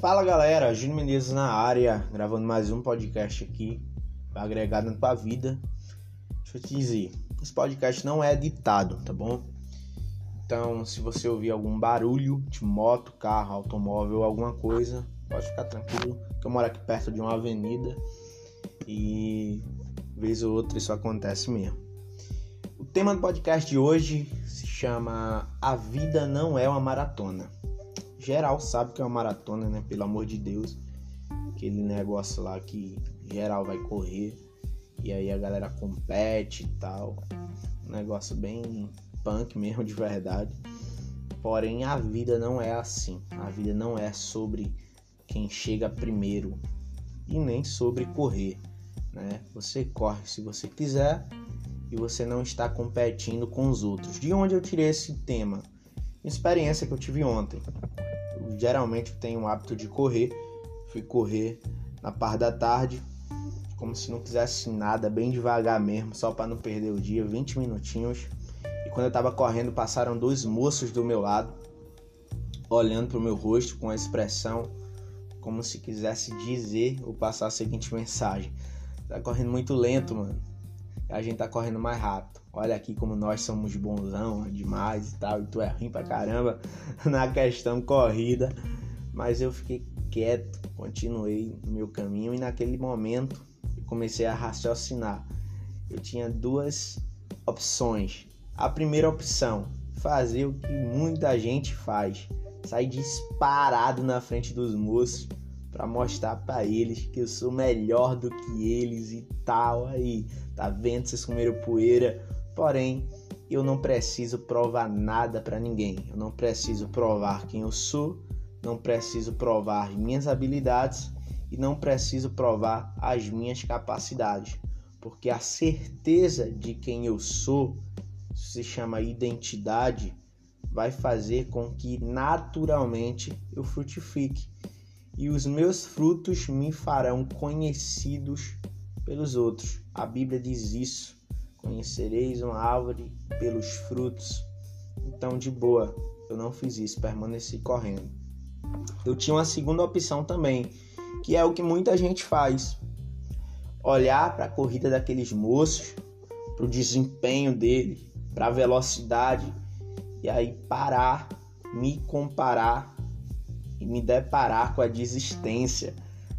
Fala galera, Júnior Menezes na área, gravando mais um podcast aqui agregar na tua vida. Deixa eu te dizer, esse podcast não é editado, tá bom? Então, se você ouvir algum barulho de moto, carro, automóvel, alguma coisa, pode ficar tranquilo, que eu moro aqui perto de uma avenida e vez ou outra isso acontece mesmo. O tema do podcast de hoje se chama A Vida Não É uma Maratona geral sabe que é uma maratona, né? Pelo amor de Deus. Aquele negócio lá que geral vai correr. E aí a galera compete e tal. Um negócio bem punk mesmo, de verdade. Porém, a vida não é assim. A vida não é sobre quem chega primeiro e nem sobre correr, né? Você corre se você quiser e você não está competindo com os outros. De onde eu tirei esse tema? Experiência que eu tive ontem geralmente tenho o hábito de correr. Fui correr na parte da tarde, como se não quisesse nada, bem devagar mesmo, só para não perder o dia, 20 minutinhos. E quando eu tava correndo, passaram dois moços do meu lado, olhando pro meu rosto com a expressão como se quisesse dizer ou passar a seguinte mensagem: Tá correndo muito lento, mano. A gente tá correndo mais rápido. Olha aqui como nós somos bonzão demais e tal, e tu é ruim pra caramba na questão corrida. Mas eu fiquei quieto, continuei no meu caminho e naquele momento eu comecei a raciocinar. Eu tinha duas opções. A primeira opção, fazer o que muita gente faz, sair disparado na frente dos moços para mostrar para eles que eu sou melhor do que eles e tal. Aí, tá vendo? Vocês comeram poeira Porém, eu não preciso provar nada para ninguém. Eu não preciso provar quem eu sou, não preciso provar minhas habilidades e não preciso provar as minhas capacidades, porque a certeza de quem eu sou, se chama identidade, vai fazer com que naturalmente eu frutifique e os meus frutos me farão conhecidos pelos outros. A Bíblia diz isso. Conhecereis uma árvore pelos frutos. Então, de boa, eu não fiz isso, permaneci correndo. Eu tinha uma segunda opção também, que é o que muita gente faz: olhar para a corrida daqueles moços, para o desempenho dele, para a velocidade, e aí parar, me comparar e me deparar com a desistência.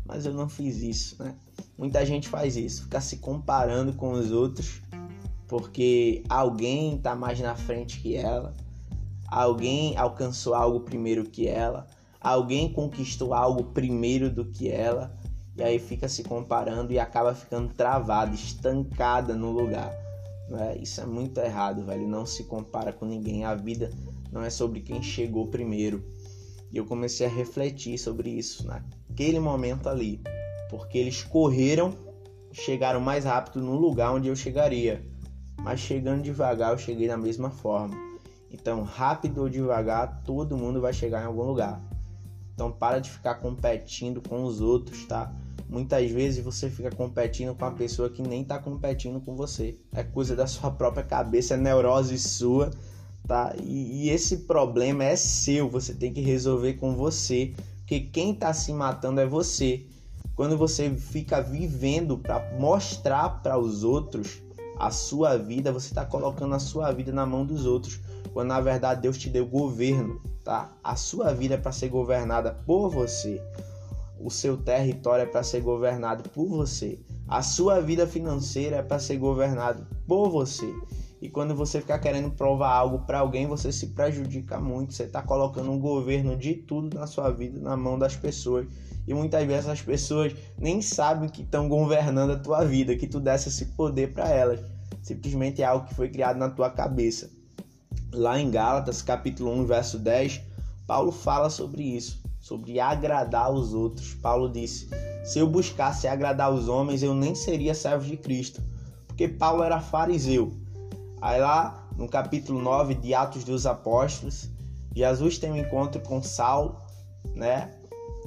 Mas eu não fiz isso, né? Muita gente faz isso, fica se comparando com os outros porque alguém está mais na frente que ela, alguém alcançou algo primeiro que ela, alguém conquistou algo primeiro do que ela, e aí fica se comparando e acaba ficando travada, estancada no lugar. Né? Isso é muito errado, velho. Não se compara com ninguém. A vida não é sobre quem chegou primeiro. E eu comecei a refletir sobre isso naquele momento ali, porque eles correram, chegaram mais rápido no lugar onde eu chegaria mas chegando devagar eu cheguei da mesma forma. Então, rápido ou devagar, todo mundo vai chegar em algum lugar. Então, para de ficar competindo com os outros, tá? Muitas vezes você fica competindo com a pessoa que nem tá competindo com você. É coisa da sua própria cabeça, é neurose sua, tá? E, e esse problema é seu, você tem que resolver com você, porque quem tá se matando é você. Quando você fica vivendo para mostrar para os outros, a sua vida, você está colocando a sua vida na mão dos outros, quando na verdade Deus te deu governo, tá? A sua vida é para ser governada por você. O seu território é para ser governado por você. A sua vida financeira é para ser governado por você. E quando você ficar querendo provar algo para alguém, você se prejudica muito. Você está colocando um governo de tudo na sua vida na mão das pessoas. E muitas vezes as pessoas nem sabem que estão governando a tua vida, que tu desse esse poder para elas. Simplesmente é algo que foi criado na tua cabeça. Lá em Gálatas, capítulo 1, verso 10, Paulo fala sobre isso, sobre agradar os outros. Paulo disse: Se eu buscasse agradar os homens, eu nem seria servo de Cristo, porque Paulo era fariseu. Aí lá no capítulo 9 de Atos dos Apóstolos, Jesus tem um encontro com Saulo, né?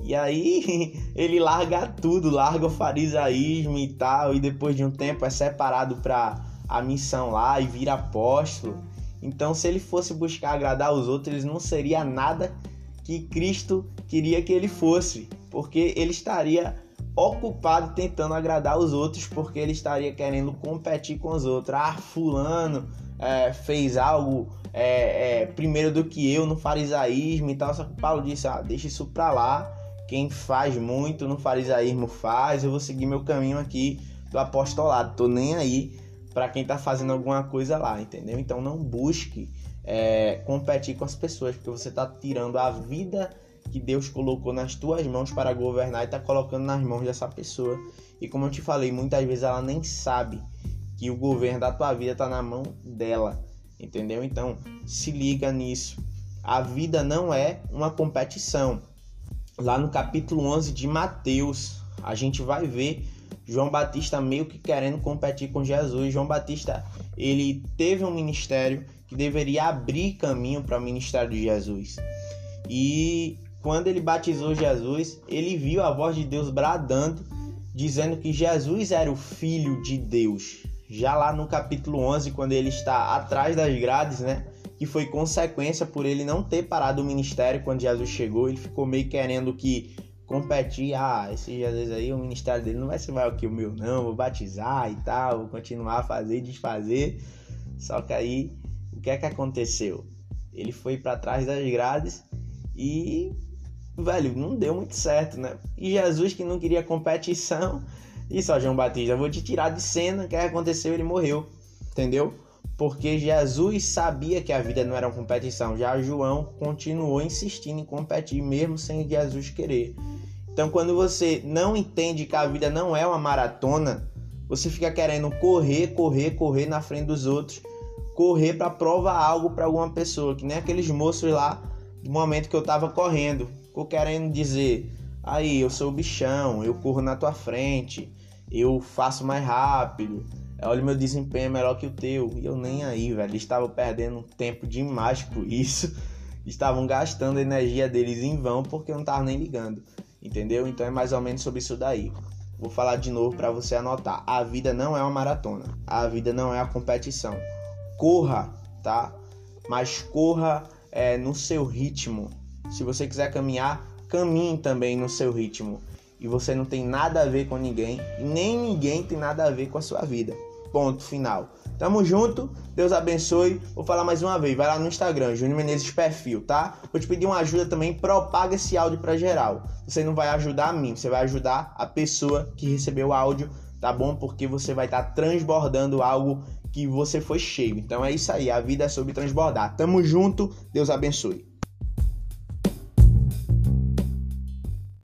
E aí ele larga tudo, larga o farisaísmo e tal, e depois de um tempo é separado para a missão lá e vira apóstolo. Então, se ele fosse buscar agradar os outros, ele não seria nada que Cristo queria que ele fosse, porque ele estaria ocupado tentando agradar os outros, porque ele estaria querendo competir com os outros. Ah, fulano é, fez algo é, é, primeiro do que eu no farisaísmo e tal. Só que Paulo disse: ah, deixa isso pra lá. Quem faz muito no farisaísmo faz. Eu vou seguir meu caminho aqui do apostolado. Tô nem aí para quem tá fazendo alguma coisa lá, entendeu? Então não busque é, competir com as pessoas, porque você tá tirando a vida que Deus colocou nas tuas mãos para governar e tá colocando nas mãos dessa pessoa. E como eu te falei, muitas vezes ela nem sabe que o governo da tua vida tá na mão dela, entendeu? Então se liga nisso. A vida não é uma competição. Lá no capítulo 11 de Mateus, a gente vai ver João Batista meio que querendo competir com Jesus. João Batista, ele teve um ministério que deveria abrir caminho para o ministério de Jesus. E quando ele batizou Jesus, ele viu a voz de Deus bradando, dizendo que Jesus era o filho de Deus. Já lá no capítulo 11, quando ele está atrás das grades, né? Que foi consequência por ele não ter parado o ministério quando Jesus chegou, ele ficou meio querendo que competir, ah, esse Jesus aí, o ministério dele não vai ser maior que o meu, não, vou batizar e tal, vou continuar a fazer e desfazer. Só que aí, o que é que aconteceu? Ele foi para trás das grades e, velho, não deu muito certo, né? E Jesus, que não queria competição, disse: Ó, João Batista, vou te tirar de cena, o que aconteceu? Ele morreu, entendeu? porque Jesus sabia que a vida não era uma competição. Já João continuou insistindo em competir, mesmo sem Jesus querer. Então, quando você não entende que a vida não é uma maratona, você fica querendo correr, correr, correr na frente dos outros, correr para provar algo para alguma pessoa, que nem aqueles moços lá do momento que eu tava correndo, ficou querendo dizer: aí, eu sou o bichão, eu corro na tua frente, eu faço mais rápido olha o meu desempenho é melhor que o teu. E eu nem aí, velho. Estavam perdendo tempo demais com isso. Estavam gastando a energia deles em vão porque eu não tava nem ligando. Entendeu? Então é mais ou menos sobre isso daí. Vou falar de novo para você anotar. A vida não é uma maratona. A vida não é a competição. Corra, tá? Mas corra é, no seu ritmo. Se você quiser caminhar, caminhe também no seu ritmo. E você não tem nada a ver com ninguém, nem ninguém tem nada a ver com a sua vida. Ponto final. Tamo junto, Deus abençoe. Vou falar mais uma vez, vai lá no Instagram, Júnior Menezes Perfil, tá? Vou te pedir uma ajuda também, propaga esse áudio para geral. Você não vai ajudar a mim, você vai ajudar a pessoa que recebeu o áudio, tá bom? Porque você vai estar tá transbordando algo que você foi cheio. Então é isso aí, a vida é sobre transbordar. Tamo junto, Deus abençoe.